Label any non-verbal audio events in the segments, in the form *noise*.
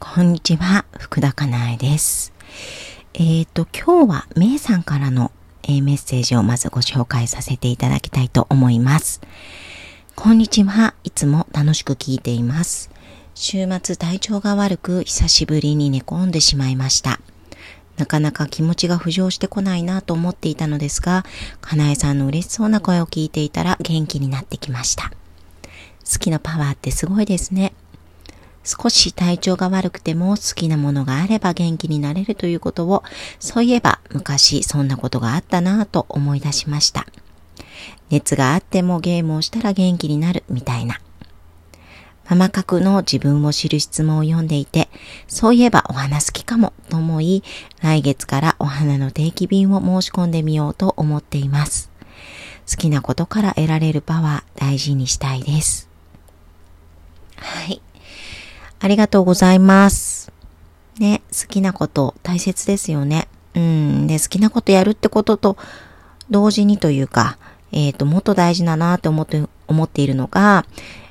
こんにちは、福田かなえです。えっ、ー、と、今日はめいさんからの、えー、メッセージをまずご紹介させていただきたいと思います。こんにちは、いつも楽しく聞いています。週末体調が悪く久しぶりに寝込んでしまいました。なかなか気持ちが浮上してこないなと思っていたのですが、かなえさんの嬉しそうな声を聞いていたら元気になってきました。好きなパワーってすごいですね。少し体調が悪くても好きなものがあれば元気になれるということを、そういえば昔そんなことがあったなぁと思い出しました。熱があってもゲームをしたら元気になるみたいな。ママ角の自分を知る質問を読んでいて、そういえばお花好きかもと思い、来月からお花の定期便を申し込んでみようと思っています。好きなことから得られるパワー大事にしたいです。ありがとうございます。ね、好きなこと大切ですよね。うん。で、好きなことやるってことと同時にというか、えっ、ー、と、もっと大事だなって思って、思っているのが、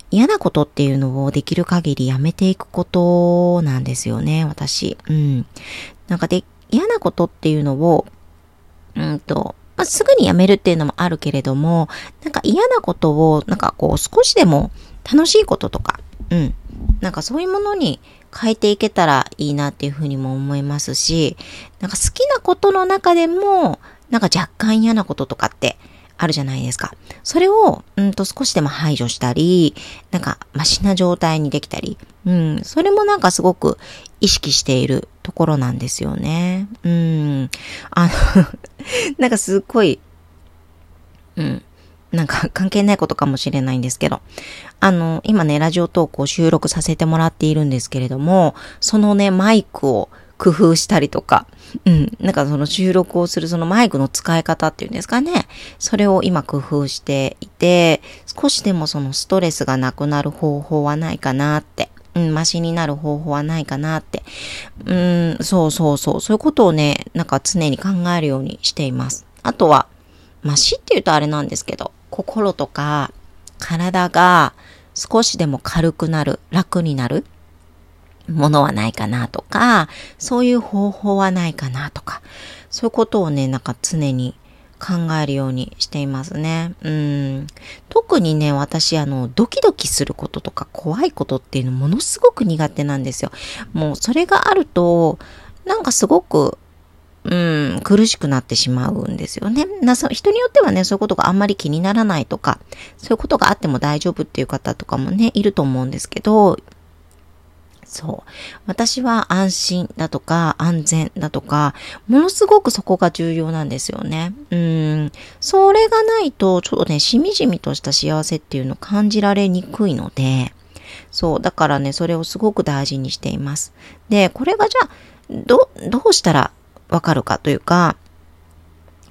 嫌なことっていうのをできる限りやめていくことなんですよね、私。うん。なんかで、嫌なことっていうのを、うんと、まあ、すぐにやめるっていうのもあるけれども、なんか嫌なことを、なんかこう少しでも楽しいこととか、うん。なんかそういうものに変えていけたらいいなっていうふうにも思いますし、なんか好きなことの中でも、なんか若干嫌なこととかってあるじゃないですか。それを、うんと少しでも排除したり、なんかマシな状態にできたり、うん、それもなんかすごく意識しているところなんですよね。うん、あの *laughs* なんかすっごい、うん、なんか関係ないことかもしれないんですけど、あの、今ね、ラジオトークを収録させてもらっているんですけれども、そのね、マイクを工夫したりとか、うん、なんかその収録をするそのマイクの使い方っていうんですかね、それを今工夫していて、少しでもそのストレスがなくなる方法はないかなって、うん、マシになる方法はないかなって、うん、そうそうそう、そういうことをね、なんか常に考えるようにしています。あとは、マシって言うとあれなんですけど、心とか体が少しでも軽くなる、楽になるものはないかなとか、そういう方法はないかなとか、そういうことをね、なんか常に考えるようにしていますね。うん。特にね、私、あの、ドキドキすることとか怖いことっていうのものすごく苦手なんですよ。もうそれがあると、なんかすごくうん、苦しくなってしまうんですよね。な人によってはね、そういうことがあんまり気にならないとか、そういうことがあっても大丈夫っていう方とかもね、いると思うんですけど、そう。私は安心だとか安全だとか、ものすごくそこが重要なんですよね。うん。それがないと、ちょっとね、しみじみとした幸せっていうのを感じられにくいので、そう。だからね、それをすごく大事にしています。で、これがじゃあ、ど、どうしたらわかるかというか、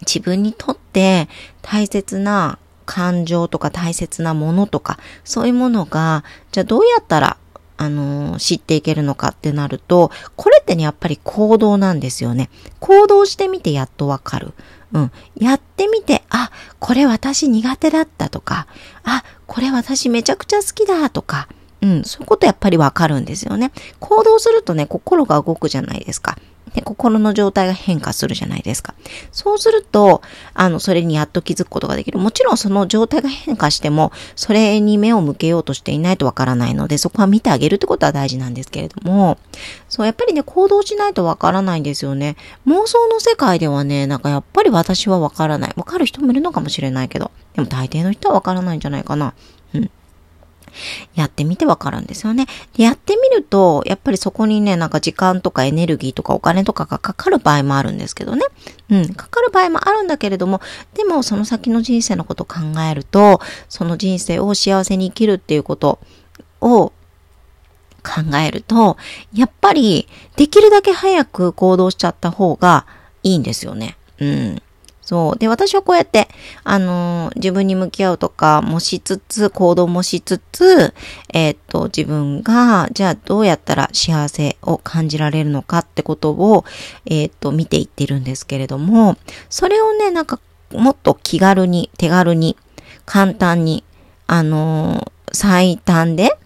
自分にとって大切な感情とか大切なものとか、そういうものが、じゃあどうやったら、あの、知っていけるのかってなると、これってね、やっぱり行動なんですよね。行動してみてやっとわかる。うん。やってみて、あ、これ私苦手だったとか、あ、これ私めちゃくちゃ好きだとか、うん、そういうことやっぱりわかるんですよね。行動するとね、心が動くじゃないですか。で、心の状態が変化するじゃないですか。そうすると、あの、それにやっと気づくことができる。もちろんその状態が変化しても、それに目を向けようとしていないとわからないので、そこは見てあげるってことは大事なんですけれども、そう、やっぱりね、行動しないとわからないんですよね。妄想の世界ではね、なんかやっぱり私はわからない。わかる人もいるのかもしれないけど、でも大抵の人はわからないんじゃないかな。やってみてわかるんですよね。でやってみると、やっぱりそこにね、なんか時間とかエネルギーとかお金とかがかかる場合もあるんですけどね。うん、かかる場合もあるんだけれども、でもその先の人生のことを考えると、その人生を幸せに生きるっていうことを考えると、やっぱりできるだけ早く行動しちゃった方がいいんですよね。うん。そう。で、私はこうやって、あのー、自分に向き合うとかもしつつ、行動もしつつ、えー、っと、自分が、じゃあどうやったら幸せを感じられるのかってことを、えー、っと、見ていってるんですけれども、それをね、なんか、もっと気軽に、手軽に、簡単に、あの最短で、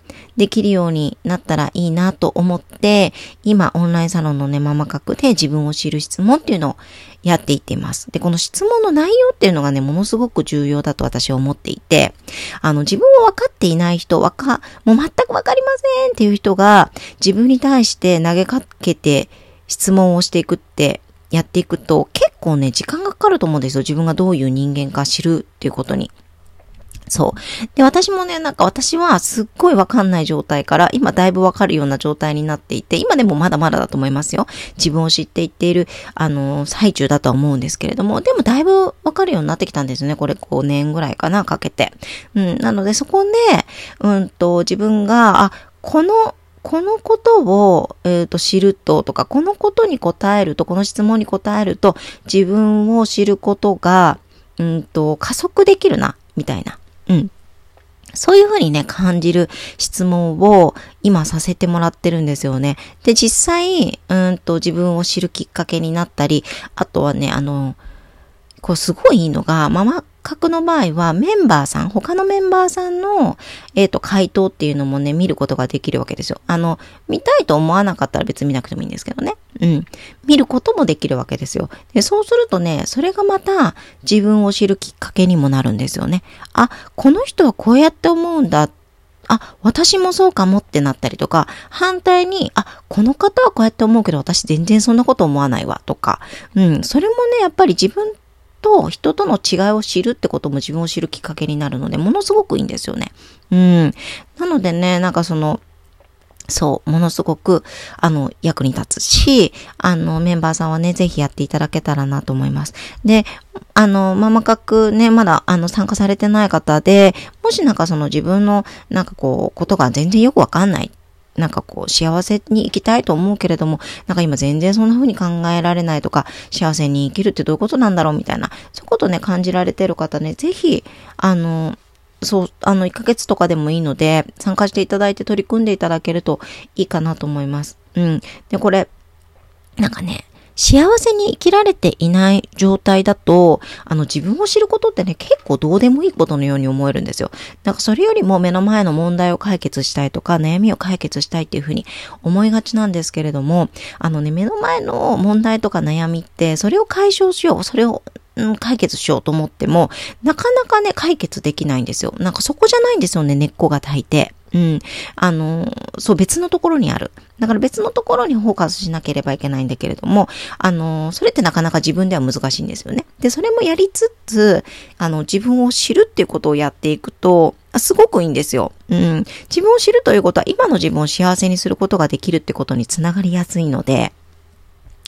できるようになったらいいなと思って、今オンラインサロンのね、ママ角で自分を知る質問っていうのをやっていっています。で、この質問の内容っていうのがね、ものすごく重要だと私は思っていて、あの、自分を分かっていない人、わか、もう全く分かりませんっていう人が、自分に対して投げかけて質問をしていくってやっていくと、結構ね、時間がかかると思うんですよ。自分がどういう人間か知るっていうことに。そう。で、私もね、なんか私はすっごいわかんない状態から、今だいぶわかるような状態になっていて、今でもまだまだだと思いますよ。自分を知っていっている、あの、最中だとは思うんですけれども、でもだいぶわかるようになってきたんですね。これ5年ぐらいかな、かけて。うん、なのでそこで、うんと、自分が、あ、この、このことを、えーと、知るととか、このことに答えると、この質問に答えると、自分を知ることが、うんと、加速できるな、みたいな。うん。そういうふうにね、感じる質問を今させてもらってるんですよね。で、実際、うんと自分を知るきっかけになったり、あとはね、あの、こうすごいいいのが、ママ角の場合はメンバーさん、他のメンバーさんの、えっ、ー、と、回答っていうのもね、見ることができるわけですよ。あの、見たいと思わなかったら別に見なくてもいいんですけどね。うん。見ることもできるわけですよ。で、そうするとね、それがまた自分を知るきっかけにもなるんですよね。あ、この人はこうやって思うんだ。あ、私もそうかもってなったりとか、反対に、あ、この方はこうやって思うけど私全然そんなこと思わないわとか、うん、それもね、やっぱり自分と人との違いを知るってことも自分を知るきっかけになるので、ものすごくいいんですよね。うん。なのでね、なんかその、そう、ものすごく、あの、役に立つし、あの、メンバーさんはね、ぜひやっていただけたらなと思います。で、あの、ママ角ね、まだ、あの、参加されてない方で、もしなんかその自分の、なんかこう、ことが全然よくわかんないなんかこう、幸せに生きたいと思うけれども、なんか今全然そんな風に考えられないとか、幸せに生きるってどういうことなんだろうみたいな、そういうことね、感じられてる方ね、ぜひ、あの、そう、あの、1ヶ月とかでもいいので、参加していただいて取り組んでいただけるといいかなと思います。うん。で、これ、なんかね、幸せに生きられていない状態だと、あの自分を知ることってね、結構どうでもいいことのように思えるんですよ。だからそれよりも目の前の問題を解決したいとか、悩みを解決したいっていうふうに思いがちなんですけれども、あのね、目の前の問題とか悩みって、それを解消しよう、それを解決しようと思っても、なかなかね、解決できないんですよ。なんかそこじゃないんですよね、根っこが大抵。うん。あの、そう、別のところにある。だから別のところにフォーカスしなければいけないんだけれども、あの、それってなかなか自分では難しいんですよね。で、それもやりつつ、あの、自分を知るっていうことをやっていくと、すごくいいんですよ。うん。自分を知るということは、今の自分を幸せにすることができるってことにつながりやすいので、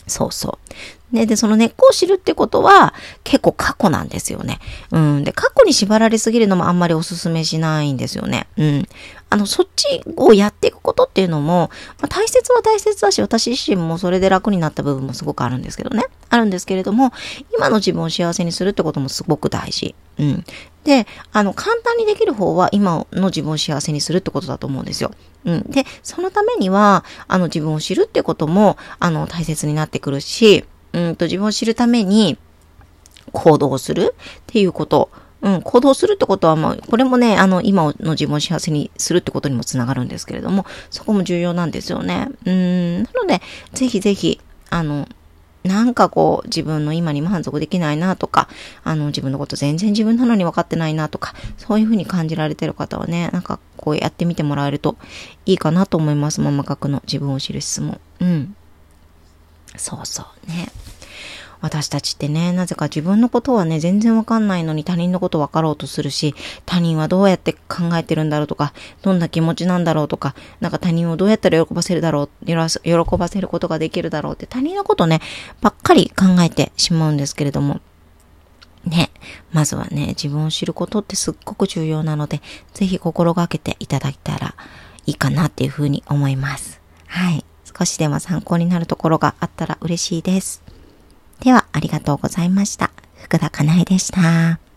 そうそう。ね、で、その根っこを知るってことは結構過去なんですよね。うん。で、過去に縛られすぎるのもあんまりお勧めしないんですよね。うん。あの、そっちをやっていくことっていうのも、まあ、大切は大切だし、私自身もそれで楽になった部分もすごくあるんですけどね。あるんですけれども、今の自分を幸せにするってこともすごく大事。うん。で、あの、簡単にできる方は今の自分を幸せにするってことだと思うんですよ。うん。で、そのためには、あの、自分を知るってことも、あの、大切になってくるし、うんと、自分を知るために行動するっていうこと。うん、行動するってことは、まあ、これもね、あの、今の自分を幸せにするってことにもつながるんですけれども、そこも重要なんですよね。うん、なので、ぜひぜひ、あの、なんかこう、自分の今に満足できないなとか、あの、自分のこと全然自分なのに分かってないなとか、そういうふうに感じられてる方はね、なんかこうやってみてもらえるといいかなと思います。ママ角の自分を知る質問。うん。そうそうね。私たちってね、なぜか自分のことはね、全然わかんないのに他人のことわかろうとするし、他人はどうやって考えてるんだろうとか、どんな気持ちなんだろうとか、なんか他人をどうやったら喜ばせるだろう、喜ばせることができるだろうって他人のことね、ばっかり考えてしまうんですけれども、ね、まずはね、自分を知ることってすっごく重要なので、ぜひ心がけていただいたらいいかなっていうふうに思います。はい。少しでも参考になるところがあったら嬉しいです。では、ありがとうございました。福田かなえでした。